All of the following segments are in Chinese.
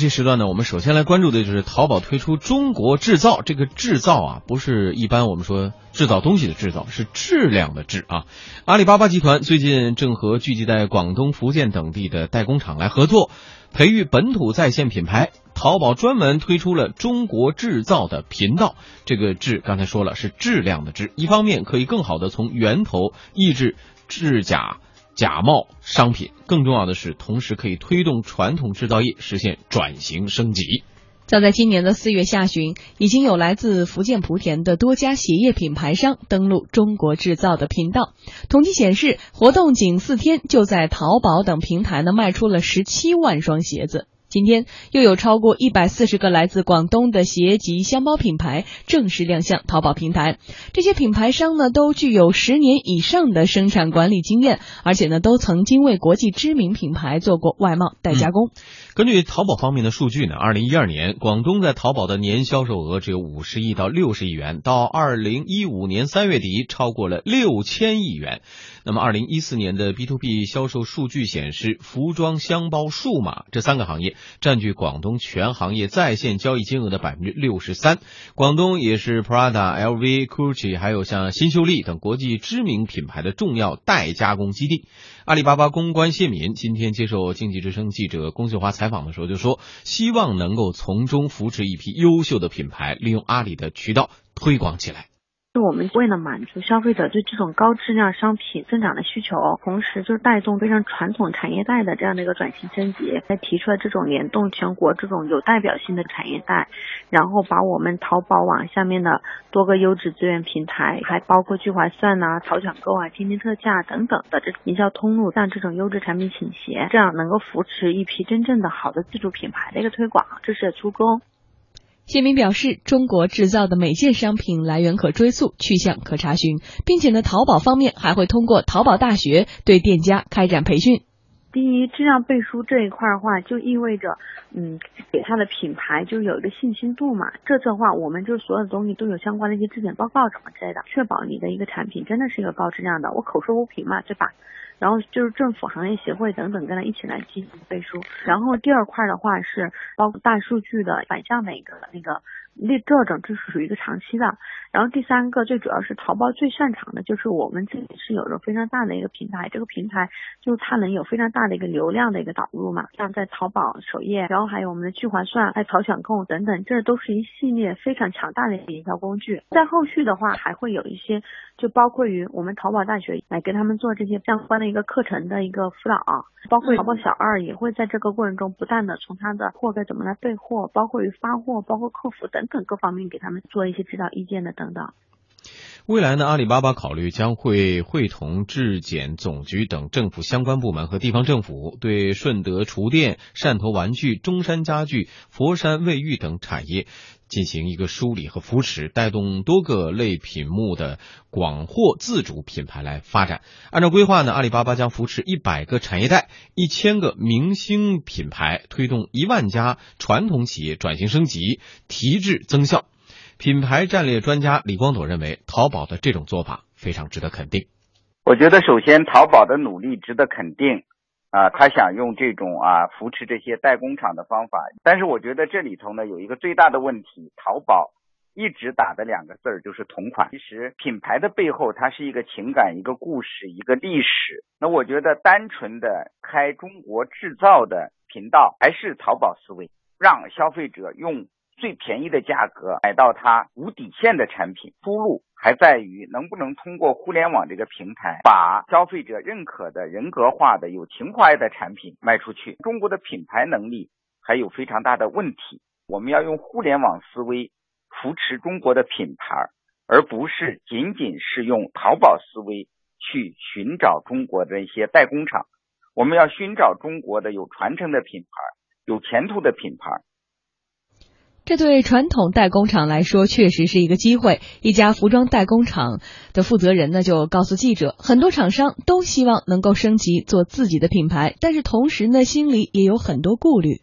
这时段呢，我们首先来关注的就是淘宝推出“中国制造”。这个制造啊，不是一般我们说制造东西的制造，是质量的质啊。阿里巴巴集团最近正和聚集在广东、福建等地的代工厂来合作，培育本土在线品牌。淘宝专门推出了“中国制造”的频道。这个“质”刚才说了是质量的质，一方面可以更好的从源头抑制制假。假冒商品，更重要的是，同时可以推动传统制造业实现转型升级。早在今年的四月下旬，已经有来自福建莆田的多家鞋业品牌商登陆“中国制造”的频道。统计显示，活动仅四天，就在淘宝等平台呢卖出了十七万双鞋子。今天又有超过一百四十个来自广东的鞋及箱包品牌正式亮相淘宝平台。这些品牌商呢，都具有十年以上的生产管理经验，而且呢，都曾经为国际知名品牌做过外贸代加工。根据淘宝方面的数据呢，二零一二年广东在淘宝的年销售额只有五十亿到六十亿元，到二零一五年三月底超过了六千亿元。那么二零一四年的 B to B 销售数据显示，服装、箱包、数码这三个行业占据广东全行业在线交易金额的百分之六十三。广东也是 Prada、LV、Gucci 还有像新秀丽等国际知名品牌的重要代加工基地。阿里巴巴公关谢敏今天接受经济之声记者龚秀华采访的时候就说，希望能够从中扶持一批优秀的品牌，利用阿里的渠道推广起来。我们为了满足消费者对这种高质量商品增长的需求，同时就是带动非常传统产业带的这样的一个转型升级，还提出了这种联动全国这种有代表性的产业带，然后把我们淘宝网下面的多个优质资源平台，还包括聚划算呐、淘抢购啊、天天特价等等的这营销通路，向这种优质产品倾斜，这样能够扶持一批真正的好的自主品牌的一个推广，这是初衷。谢明表示，中国制造的每件商品来源可追溯，去向可查询，并且呢，淘宝方面还会通过淘宝大学对店家开展培训。第一，质量背书这一块的话，就意味着，嗯，给他的品牌就有一个信心度嘛。这次的话，我们就所有的东西都有相关的一些质检报告什么之类的，确保你的一个产品真的是一个高质量的。我口说无凭嘛，对吧？然后就是政府、行业协会等等跟他一起来进行背书。然后第二块的话是包括大数据的反向的一个那个。那这种这是属于一个长期的，然后第三个最主要是淘宝最擅长的就是我们自己是有着非常大的一个平台，这个平台就是它能有非常大的一个流量的一个导入嘛，像在淘宝首页，然后还有我们的聚划算、还有淘抢购等等，这都是一系列非常强大的营销工具。在后续的话，还会有一些就包括于我们淘宝大学来跟他们做这些相关的一个课程的一个辅导，包括淘宝小二也会在这个过程中不断的从他的货该怎么来备货，包括于发货，包括客服等。等各方面给他们做一些指导意见的等等。未来呢，阿里巴巴考虑将会会同质检总局等政府相关部门和地方政府，对顺德厨电、汕头玩具、中山家具、佛山卫浴等产业进行一个梳理和扶持，带动多个类品目的广货自主品牌来发展。按照规划呢，阿里巴巴将扶持一百个产业带、一千个明星品牌，推动一万家传统企业转型升级、提质增效。品牌战略专家李光朵认为，淘宝的这种做法非常值得肯定。我觉得，首先淘宝的努力值得肯定，啊，他想用这种啊扶持这些代工厂的方法。但是，我觉得这里头呢有一个最大的问题，淘宝一直打的两个字儿就是同款。其实品牌的背后，它是一个情感、一个故事、一个历史。那我觉得，单纯的开中国制造的频道，还是淘宝思维，让消费者用。最便宜的价格买到它无底线的产品，铺路还在于能不能通过互联网这个平台，把消费者认可的人格化的有情怀的产品卖出去。中国的品牌能力还有非常大的问题，我们要用互联网思维扶持中国的品牌，而不是仅仅是用淘宝思维去寻找中国的一些代工厂。我们要寻找中国的有传承的品牌，有前途的品牌。这对传统代工厂来说确实是一个机会。一家服装代工厂的负责人呢就告诉记者，很多厂商都希望能够升级做自己的品牌，但是同时呢心里也有很多顾虑，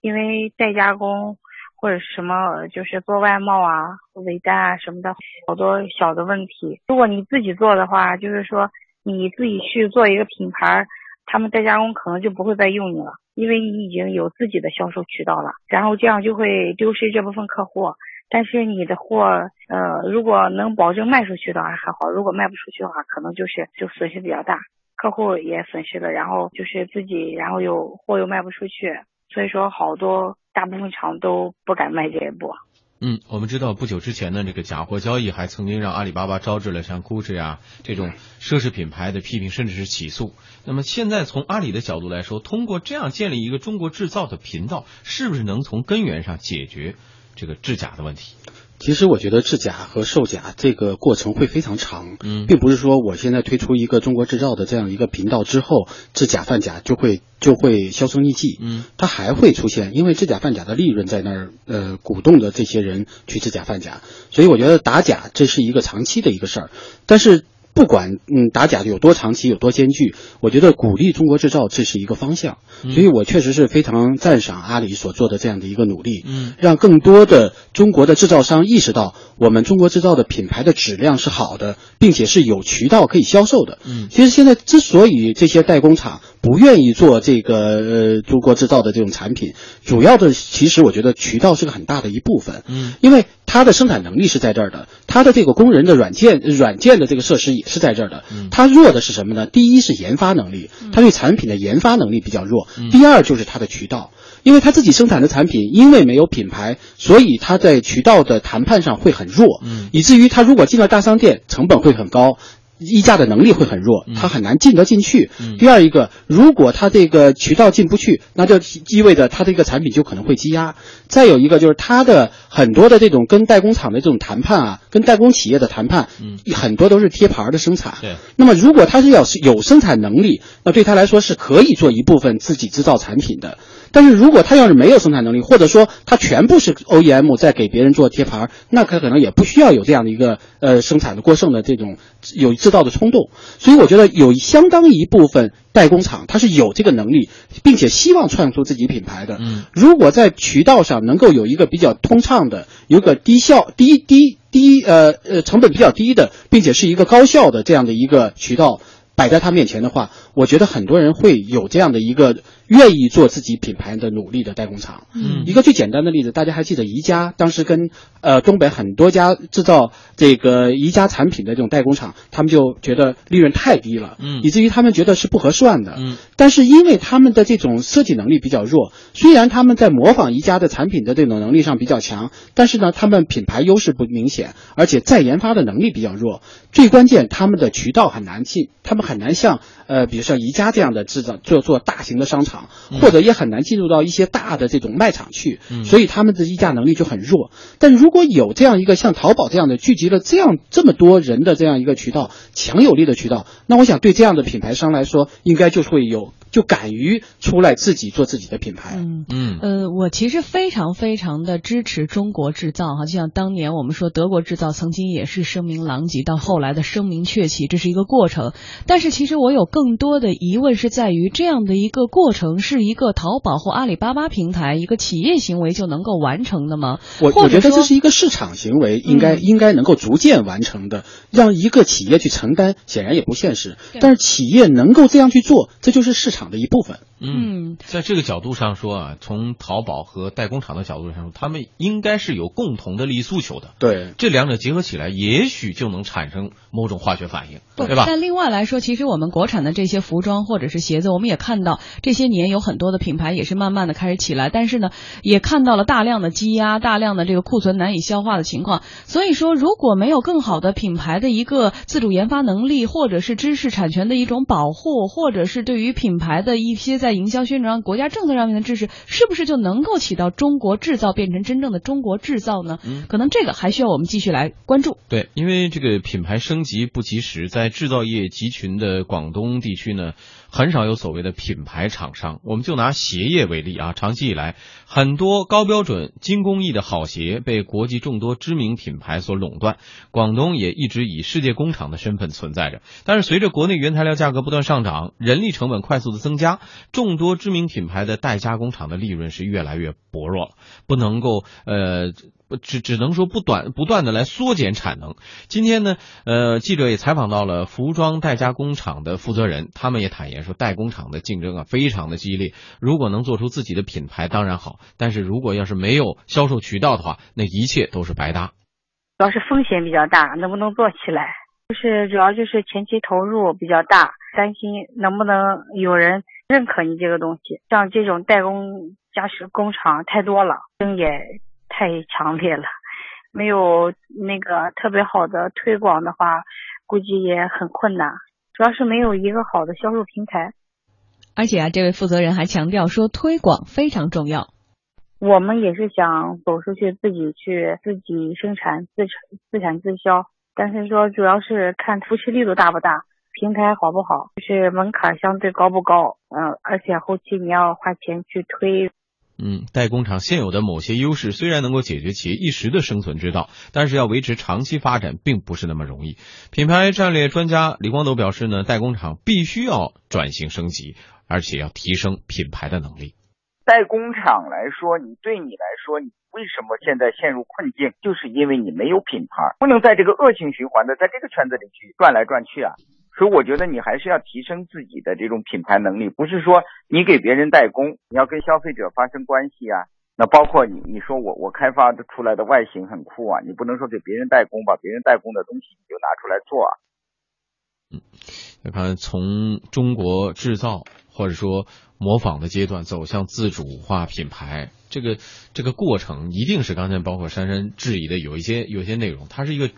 因为代加工或者什么就是做外贸啊、尾单啊什么的，好多小的问题。如果你自己做的话，就是说你自己去做一个品牌，他们代加工可能就不会再用你了，因为你已经有自己的销售渠道了，然后这样就会丢失这部分客户。但是你的货，呃，如果能保证卖出去的话还好，如果卖不出去的话，可能就是就损失比较大，客户也损失了，然后就是自己，然后又货又卖不出去，所以说好多大部分厂都不敢迈这一步。嗯，我们知道不久之前呢，这个假货交易还曾经让阿里巴巴招致了像 GUCCI 啊这种奢侈品牌的批评，甚至是起诉。那么现在从阿里的角度来说，通过这样建立一个中国制造的频道，是不是能从根源上解决这个制假的问题？其实我觉得制假和售假这个过程会非常长，嗯。并不是说我现在推出一个中国制造的这样一个频道之后，制假贩假就会就会销声匿迹，嗯。它还会出现，因为制假贩假的利润在那儿，呃，鼓动着这些人去制假贩假，所以我觉得打假这是一个长期的一个事儿，但是。不管嗯打假的有多长期有多艰巨，我觉得鼓励中国制造这是一个方向，嗯所以我确实是非常赞赏阿里所做的这样的一个努力。嗯让更多的中国的制造商意识到，我们中国制造的品牌的质量是好的，并且是有渠道可以销售的。嗯其实现在之所以这些代工厂不愿意做这个呃中国制造的这种产品，主要的其实我觉得渠道是个很大的一部分。嗯因为它的生产能力是在这儿的，它的这个工人的软件软件的这个设施也是在这儿的嗯。它弱的是什么呢？第一是研发能力，它对产品的研发能力比较弱。嗯第二就是它的渠道，因为它自己生产的产品，因为没有品牌，所以它在渠道的谈判上会很弱，嗯以至于它如果进了大商店，成本会很高。议价的能力会很弱嗯，它很难进得进去。嗯第二一个，如果它这个渠道进不去，那就意味着它这个产品就可能会积压。再有一个就是它的很多的这种跟代工厂的这种谈判啊，跟代工企业的谈判，嗯很多都是贴牌儿的生产。对，那么如果他是要是有生产能力，那对他来说是可以做一部分自己制造产品的。但是如果他要是没有生产能力，或者说他全部是 OEM 在给别人做贴牌儿，那他可能也不需要有这样的一个呃生产的过剩的这种有制造的冲动。所以我觉得有相当一部分代工厂他是有这个能力，并且希望创出自己品牌的。嗯如果在渠道上能够有一个比较通畅的，有个低效、低低低呃呃成本比较低的，并且是一个高效的这样的一个渠道摆在他面前的话，我觉得很多人会有这样的一个愿意做自己品牌的努力的代工厂。嗯一个最简单的例子，大家还记得宜家当时跟呃东北很多家制造这个宜家产品的这种代工厂，他们就觉得利润太低了，嗯以至于他们觉得是不合算的。嗯但是因为他们的这种设计能力比较弱，虽然他们在模仿宜家的产品的这种能力上比较强，但是呢，他们品牌优势不明显，而且再研发的能力比较弱。最关键，他们的渠道很难进，他们很难像呃，比如像宜家这样的制造做做大型的商场，或者也很难进入到一些大的这种卖场去。嗯所以他们的议价能力就很弱。但如果有这样一个像淘宝这样的聚集了这样这么多人的这样一个渠道，强有力的渠道，那我想对这样的品牌商来说，应该就会有就敢于出来自己做自己的品牌。嗯。嗯呃，我其实非常非常的支持中国制造哈，就像当年我们说德国制造曾经也是声名狼藉，到后来的声名鹊起，这是一个过程。但是其实我有更多的疑问是在于这样的一个过程是一个淘宝或阿里巴巴平台一个企业行为就能够完成的吗？我我觉得这是一个市场行为，应该、嗯应该能够逐渐完成的。让一个企业去承担，显然也不现实。但是企业能够这样去做，这就是市场的一部分。嗯，在这个角度上说啊，从淘宝和代工厂的角度上说，他们应该是有共同的利益诉求的。对，这两者结合起来，也许就能产生某种化学反应，对吧？但另外来说，其实我们国产的这些服装或者是鞋子，我们也看到这些年有很多的品牌也是慢慢的开始起来，但是呢，也看到了大量的积压、大量的这个库存难以消化的情况。所以说，如果没有更好的品牌的一个自主研发能力，或者是知识产权的一种保护，或者是对于品牌的一些在营销宣传、国家政策上面的支持，是不是就能够起到中国制造变成真正的中国制造呢？嗯可能这个还需要我们继续来关注。对，因为这个品牌升级不及时，在制造业集群的广东地区呢，很少有所谓的品牌厂商。我们就拿鞋业为例啊，长期以来，很多高标准、精工艺的好鞋被国际众多知名品牌所垄断，广东也一直以世界工厂的身份存在着。但是随着国内原材料价格不断上涨，人力成本快速的增加，众多知名品牌的代加工厂的利润是越来越薄弱了，不能够呃只只能说不短不断的来缩减产能。今天呢，呃，记者也采访到了服装代加工厂的负责人，他们也坦言说，代工厂的竞争啊非常的激烈。如果能做出自己的品牌，当然好；但是如果要是没有销售渠道的话，那一切都是白搭。主要是风险比较大，能不能做起来？就是主要就是前期投入比较大，担心能不能有人认可你这个东西。像这种代工家饰工厂太多了，竞争也太强烈了，没有那个特别好的推广的话，估计也很困难。主要是没有一个好的销售平台。而且啊，这位负责人还强调说，推广非常重要。我们也是想走出去，自己去自己生产、自产、自产自销。但是说主要是看扶持力度大不大，平台好不好，就是门槛相对高不高，嗯，而且后期你要花钱去推。嗯，代工厂现有的某些优势虽然能够解决企业一时的生存之道，但是要维持长期发展并不是那么容易。品牌战略专家李光斗表示呢，代工厂必须要转型升级，而且要提升品牌的能力。代工厂来说，你对你来说，你为什么现在陷入困境？就是因为你没有品牌，不能在这个恶性循环的在这个圈子里去转来转去啊。所以我觉得你还是要提升自己的这种品牌能力，不是说你给别人代工，你要跟消费者发生关系啊。那包括你，你说我我开发的出来的外形很酷啊，你不能说给别人代工，把别人代工的东西你就拿出来做啊。嗯，你看从中国制造或者说。模仿的阶段走向自主化品牌，这个这个过程一定是刚才包括珊珊质疑的有一些有一些内容，它是一个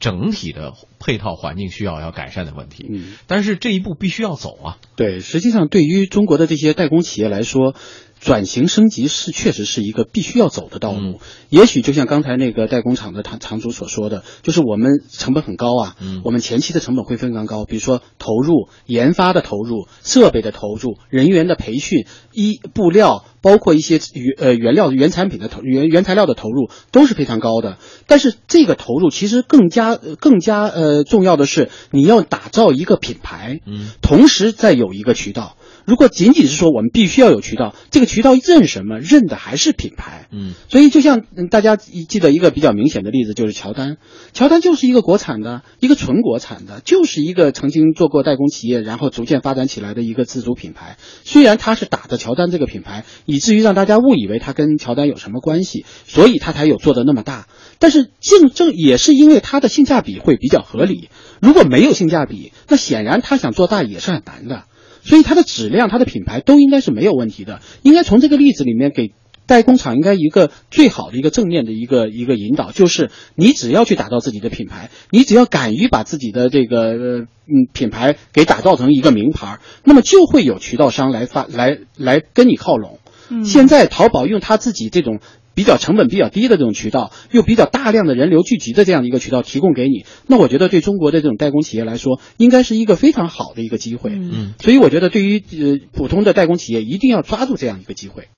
整体的配套环境需要要改善的问题。嗯，但是这一步必须要走啊。对，实际上对于中国的这些代工企业来说。转型升级是确实是一个必须要走的道路。也许就像刚才那个代工厂的厂厂主所说的，就是我们成本很高啊，我们前期的成本会非常高，比如说投入、研发的投入、设备的投入、人员的培训、衣布料，包括一些原呃原料原产品的投原原材料的投入都是非常高的。但是这个投入其实更加更加呃重要的是，你要打造一个品牌，嗯，同时再有一个渠道。如果仅仅是说我们必须要有渠道，这个渠道认什么？认的还是品牌。嗯，所以就像大家记得一个比较明显的例子，就是乔丹。乔丹就是一个国产的，一个纯国产的，就是一个曾经做过代工企业，然后逐渐发展起来的一个自主品牌。虽然他是打着乔丹这个品牌，以至于让大家误以为他跟乔丹有什么关系，所以他才有做的那么大。但是正正也是因为它的性价比会比较合理。如果没有性价比，那显然他想做大也是很难的。所以它的质量、它的品牌都应该是没有问题的。应该从这个例子里面给代工厂应该一个最好的一个正面的一个一个引导，就是你只要去打造自己的品牌，你只要敢于把自己的这个嗯品牌给打造成一个名牌，那么就会有渠道商来发来来跟你靠拢。现在淘宝用他自己这种。比较成本比较低的这种渠道，又比较大量的人流聚集的这样的一个渠道提供给你，那我觉得对中国的这种代工企业来说，应该是一个非常好的一个机会。嗯，所以我觉得对于呃普通的代工企业，一定要抓住这样一个机会。